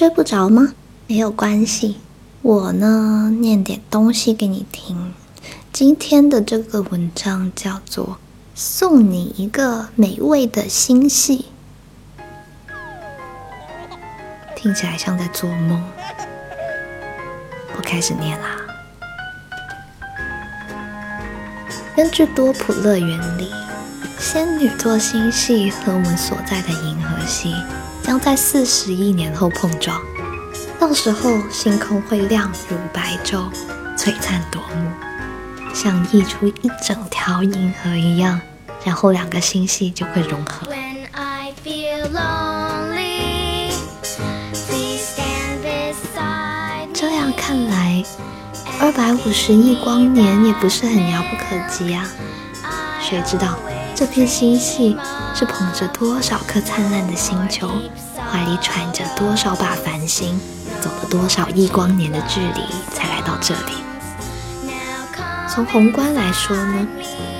睡不着吗？没有关系，我呢念点东西给你听。今天的这个文章叫做《送你一个美味的星系》，听起来像在做梦。我开始念啦。根据多普勒原理，仙女座星系和我们所在的银河系将在四十亿年后碰撞，到时候星空会亮如白昼，璀璨夺目，像溢出一整条银河一样，然后两个星系就会融合。这样看来。二百五十亿光年也不是很遥不可及啊！谁知道这片星系是捧着多少颗灿烂的星球，怀里揣着多少把繁星，走了多少亿光年的距离才来到这里？从宏观来说呢，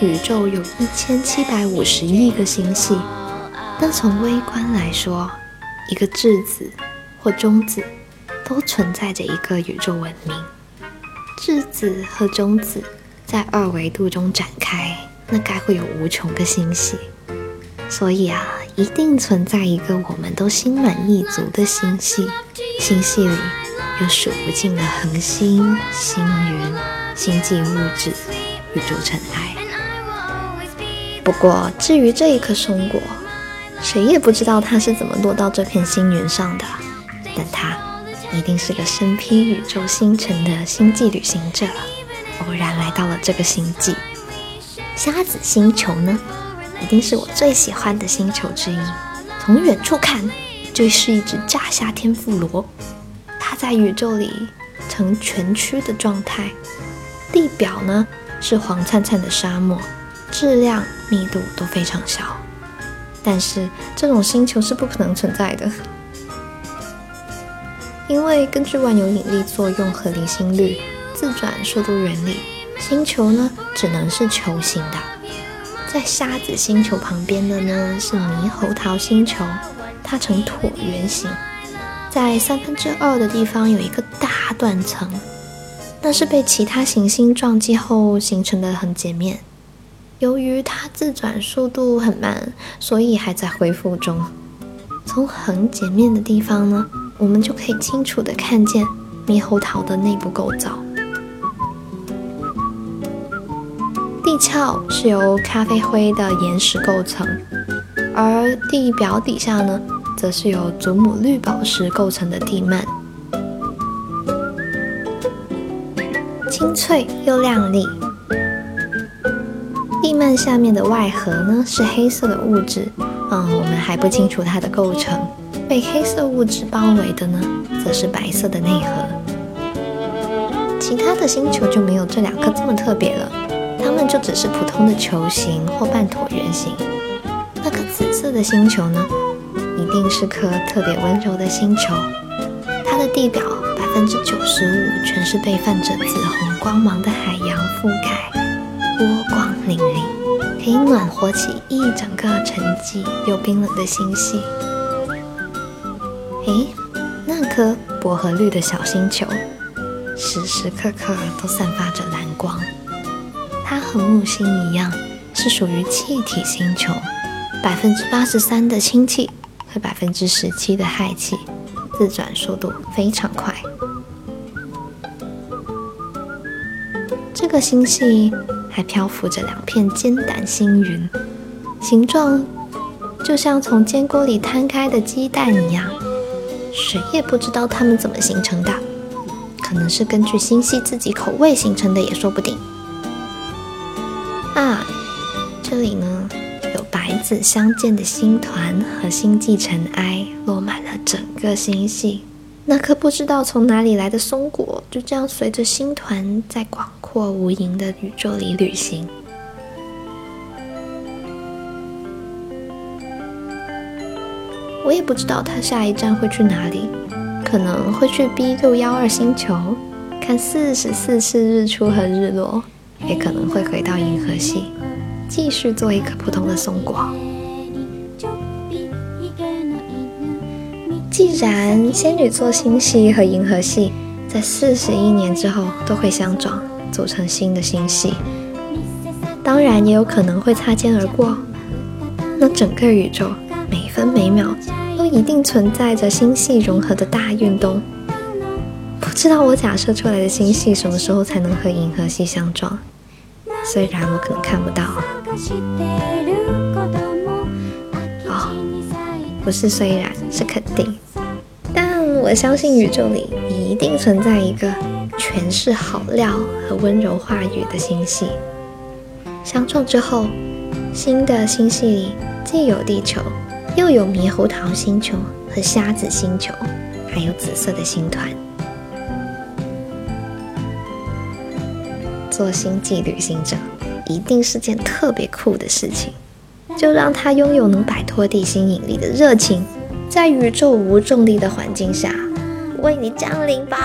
宇宙有一千七百五十亿个星系；但从微观来说，一个质子或中子都存在着一个宇宙文明。质子和中子在二维度中展开，那该会有无穷个星系。所以啊，一定存在一个我们都心满意足的星系。星系里有数不尽的恒星、星云、星际物质、宇宙尘埃。不过，至于这一颗松果，谁也不知道它是怎么落到这片星云上的。但它。一定是个身披宇宙星辰的星际旅行者，偶然来到了这个星际。瞎子星球呢，一定是我最喜欢的星球之一。从远处看，就是一只炸虾天妇罗。它在宇宙里呈全区的状态，地表呢是黄灿灿的沙漠，质量密度都非常小。但是这种星球是不可能存在的。因为根据万有引力作用和离心率自转速度原理，星球呢只能是球形的。在沙子星球旁边的呢是猕猴桃星球，它呈椭圆形，在三分之二的地方有一个大断层，那是被其他行星撞击后形成的横截面。由于它自转速度很慢，所以还在恢复中。从横截面的地方呢。我们就可以清楚的看见猕猴桃的内部构造。地壳是由咖啡灰的岩石构成，而地表底下呢，则是由祖母绿宝石构成的地幔，清脆又亮丽。地幔下面的外核呢，是黑色的物质，嗯，我们还不清楚它的构成。被黑色物质包围的呢，则是白色的内核。其他的星球就没有这两颗这么特别了，们就只是普通的球形或半椭圆形。那颗紫色的星球呢，一定是颗特别温柔的星球。它的地表百分之九十五全是被泛着紫红光芒的海洋覆盖，波光粼粼，可以暖和起一整个沉寂又冰冷的星系。诶，那颗薄荷绿的小星球，时时刻刻都散发着蓝光。它和木星一样，是属于气体星球，百分之八十三的氢气和百分之十七的氦气，自转速度非常快。这个星系还漂浮着两片尖胆星云，形状就像从煎锅里摊开的鸡蛋一样。谁也不知道它们怎么形成的，可能是根据星系自己口味形成的也说不定。啊，这里呢有白紫相间的星团和星际尘埃，落满了整个星系。那颗不知道从哪里来的松果，就这样随着星团在广阔无垠的宇宙里旅行。我也不知道他下一站会去哪里，可能会去 B 六幺二星球看四十四次日出和日落，也可能会回到银河系，继续做一颗普通的松果。既然仙女座星系和银河系在四十亿年之后都会相撞，组成新的星系，当然也有可能会擦肩而过。那整个宇宙每分每秒都一定存在着星系融合的大运动。不知道我假设出来的星系什么时候才能和银河系相撞？虽然我可能看不到。哦，不是虽然，是肯定。但我相信宇宙里一定存在一个全是好料和温柔话语的星系。相撞之后，新的星系里。既有地球，又有猕猴桃星球和瞎子星球，还有紫色的星团。做星际旅行者一定是件特别酷的事情，就让他拥有能摆脱地心引力的热情，在宇宙无重力的环境下为你降临吧。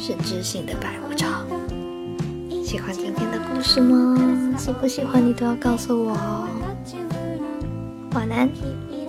是知性的白无常。喜欢今天的故事吗？喜不喜欢你都要告诉我哦。晚安。